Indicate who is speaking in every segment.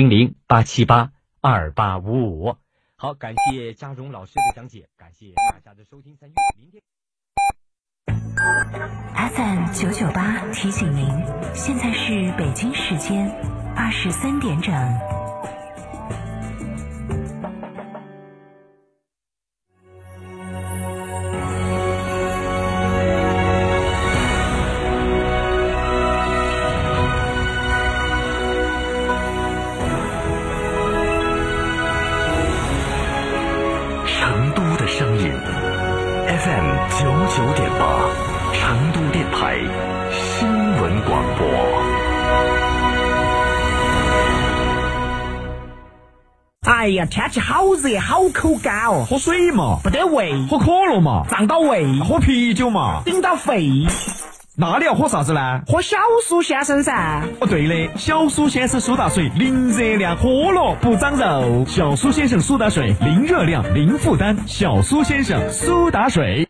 Speaker 1: 零零八七八二八五五。好，感谢嘉荣老师的讲解，感谢大家的收听参与。明天
Speaker 2: FM 九九八提醒您，现在是北京时间二十三点整。
Speaker 3: ，FM 九九点八，成都电台新闻广播。
Speaker 4: 哎呀，天气好热，好口干哦，
Speaker 5: 喝水嘛，
Speaker 4: 不得胃，
Speaker 5: 喝可乐嘛，
Speaker 4: 胀到胃，
Speaker 5: 喝啤酒嘛，
Speaker 4: 顶到肺。
Speaker 5: 那你要喝啥子呢？
Speaker 4: 喝小苏先生噻。
Speaker 5: 哦，对的，小苏先生苏打水，零热量，喝了不长肉。小苏先生苏打水，零热量，零负担。小苏先生苏打水。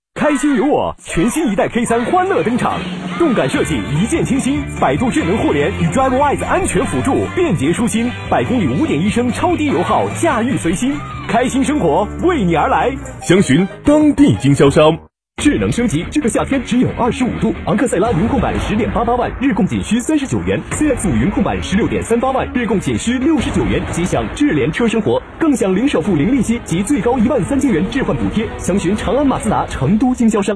Speaker 6: 开心有我，全新一代 K 三欢乐登场，动感设计，一键清新，百度智能互联与 DriveWise 安全辅助，便捷舒心，百公里五点一升超低油耗，驾驭随心，开心生活为你而来。
Speaker 7: 详询当地经销商。
Speaker 6: 智能升级，这个夏天只有二十五度。昂克赛拉云控版十点八八万，日供仅需三十九元；CX 五云控版十六点三八万，日供仅需六十九元。即享智联车生活，更享零首付、零利息及最高一万三千元置换补贴。详询长安马自达成都经销商。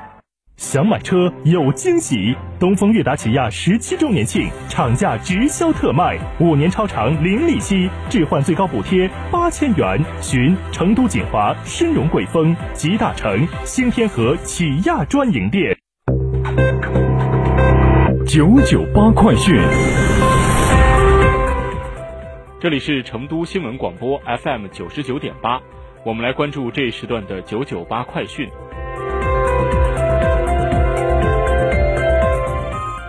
Speaker 7: 想买车有惊喜！东风悦达起亚十七周年庆，厂价直销特卖，五年超长零利息，置换最高补贴八千元。寻成都锦华、申荣贵丰、吉大城、新天河起亚专营店。
Speaker 3: 九九八快讯。
Speaker 8: 这里是成都新闻广播 FM 九十九点八，我们来关注这一时段的九九八快讯。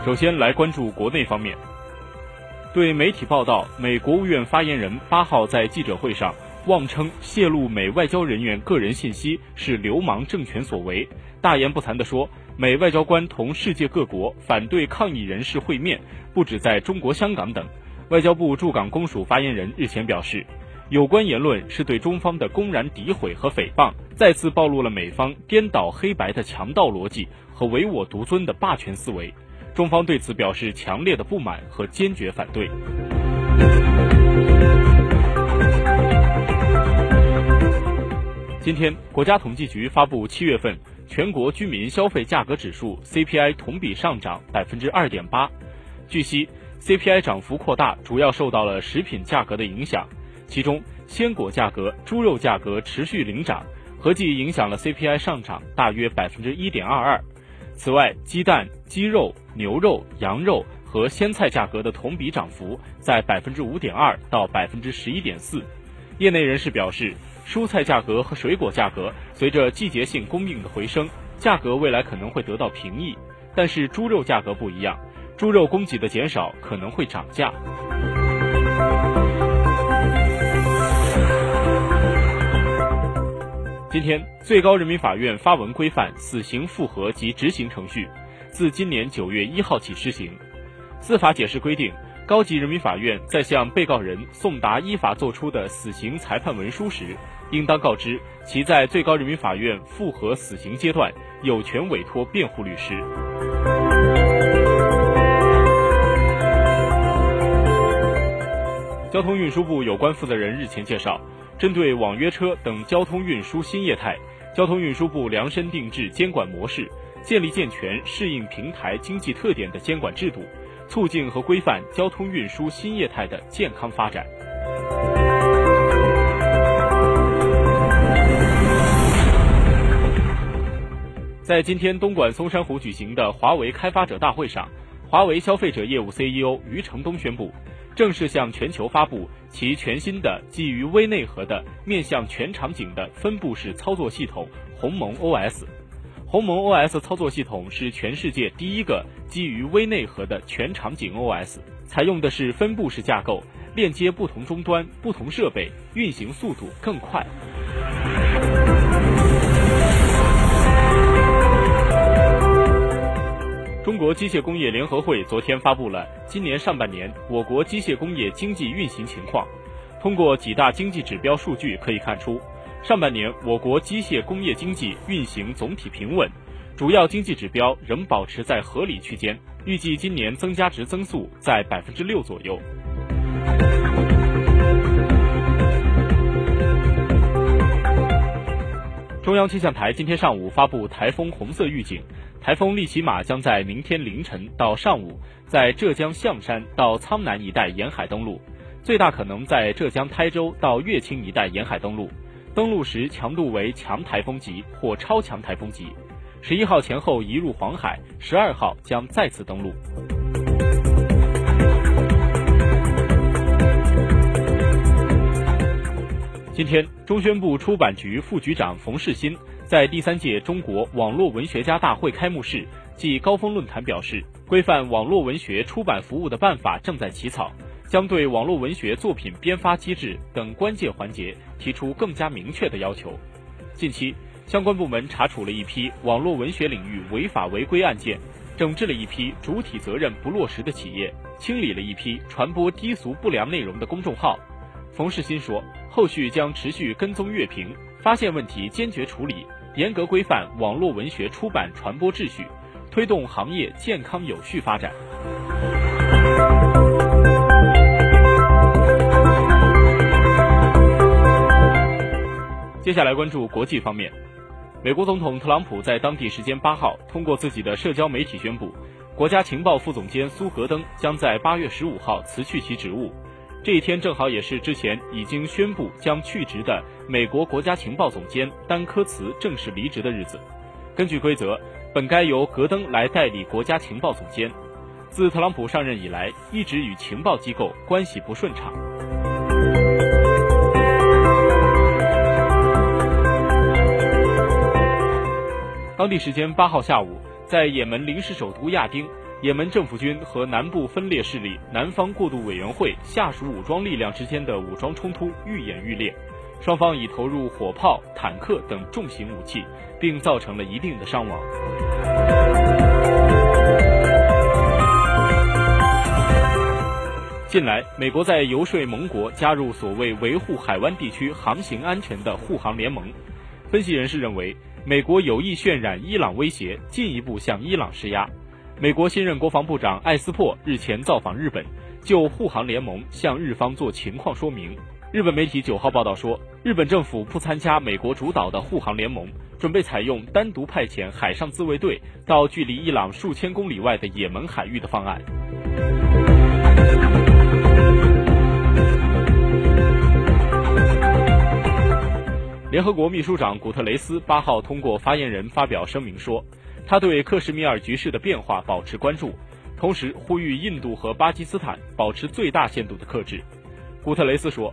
Speaker 8: 首先来关注国内方面，对媒体报道，美国务院发言人八号在记者会上妄称泄露美外交人员个人信息是流氓政权所为，大言不惭地说，美外交官同世界各国反对抗议人士会面，不止在中国香港等。外交部驻港公署发言人日前表示，有关言论是对中方的公然诋毁和诽谤，再次暴露了美方颠倒黑白的强盗逻辑和唯我独尊的霸权思维。中方对此表示强烈的不满和坚决反对。今天，国家统计局发布七月份全国居民消费价格指数 CPI 同比上涨百分之二点八。据悉，CPI 涨幅扩大主要受到了食品价格的影响，其中鲜果价格、猪肉价格持续领涨，合计影响了 CPI 上涨大约百分之一点二二。此外，鸡蛋、鸡肉、牛肉、羊肉和鲜菜价格的同比涨幅在百分之五点二到百分之十一点四。业内人士表示，蔬菜价格和水果价格随着季节性供应的回升，价格未来可能会得到平抑。但是猪肉价格不一样，猪肉供给的减少可能会涨价。今天，最高人民法院发文规范死刑复核及执行程序，自今年九月一号起施行。司法解释规定，高级人民法院在向被告人送达依法作出的死刑裁判文书时，应当告知其在最高人民法院复核死刑阶段有权委托辩护律师。交通运输部有关负责人日前介绍。针对网约车等交通运输新业态，交通运输部量身定制监管模式，建立健全适应平台经济特点的监管制度，促进和规范交通运输新业态的健康发展。在今天东莞松山湖举行的华为开发者大会上，华为消费者业务 CEO 余承东宣布，正式向全球发布其全新的基于微内核的面向全场景的分布式操作系统鸿蒙 OS。鸿蒙 OS 操作系统是全世界第一个基于微内核的全场景 OS，采用的是分布式架构，链接不同终端、不同设备，运行速度更快。中国机械工业联合会昨天发布了今年上半年我国机械工业经济运行情况。通过几大经济指标数据可以看出。上半年，我国机械工业经济运行总体平稳，主要经济指标仍保持在合理区间，预计今年增加值增速在百分之六左右。中央气象台今天上午发布台风红色预警，台风利奇马将在明天凌晨到上午在浙江象山到苍南一带沿海登陆，最大可能在浙江台州到乐清一带沿海登陆。登陆时强度为强台风级或超强台风级，十一号前后移入黄海，十二号将再次登陆。今天，中宣部出版局副局长冯世新在第三届中国网络文学家大会开幕式暨高峰论坛表示，规范网络文学出版服务的办法正在起草。将对网络文学作品编发机制等关键环节提出更加明确的要求。近期，相关部门查处了一批网络文学领域违法违规案件，整治了一批主体责任不落实的企业，清理了一批传播低俗不良内容的公众号。冯世新说，后续将持续跟踪阅评，发现问题坚决处理，严格规范网络文学出版传播秩序，推动行业健康有序发展。接下来关注国际方面，美国总统特朗普在当地时间八号通过自己的社交媒体宣布，国家情报副总监苏格登将在八月十五号辞去其职务。这一天正好也是之前已经宣布将去职的美国国家情报总监丹科茨正式离职的日子。根据规则，本该由格登来代理国家情报总监。自特朗普上任以来，一直与情报机构关系不顺畅。当地时间八号下午，在也门临时首都亚丁，也门政府军和南部分裂势力南方过渡委员会下属武装力量之间的武装冲突愈演愈烈，双方已投入火炮、坦克等重型武器，并造成了一定的伤亡。近来，美国在游说盟国加入所谓维护海湾地区航行安全的护航联盟。分析人士认为。美国有意渲染伊朗威胁，进一步向伊朗施压。美国新任国防部长艾斯珀日前造访日本，就护航联盟向日方做情况说明。日本媒体九号报道说，日本政府不参加美国主导的护航联盟，准备采用单独派遣海上自卫队到距离伊朗数千公里外的也门海域的方案。联合国秘书长古特雷斯八号通过发言人发表声明说，他对克什米尔局势的变化保持关注，同时呼吁印度和巴基斯坦保持最大限度的克制。古特雷斯说，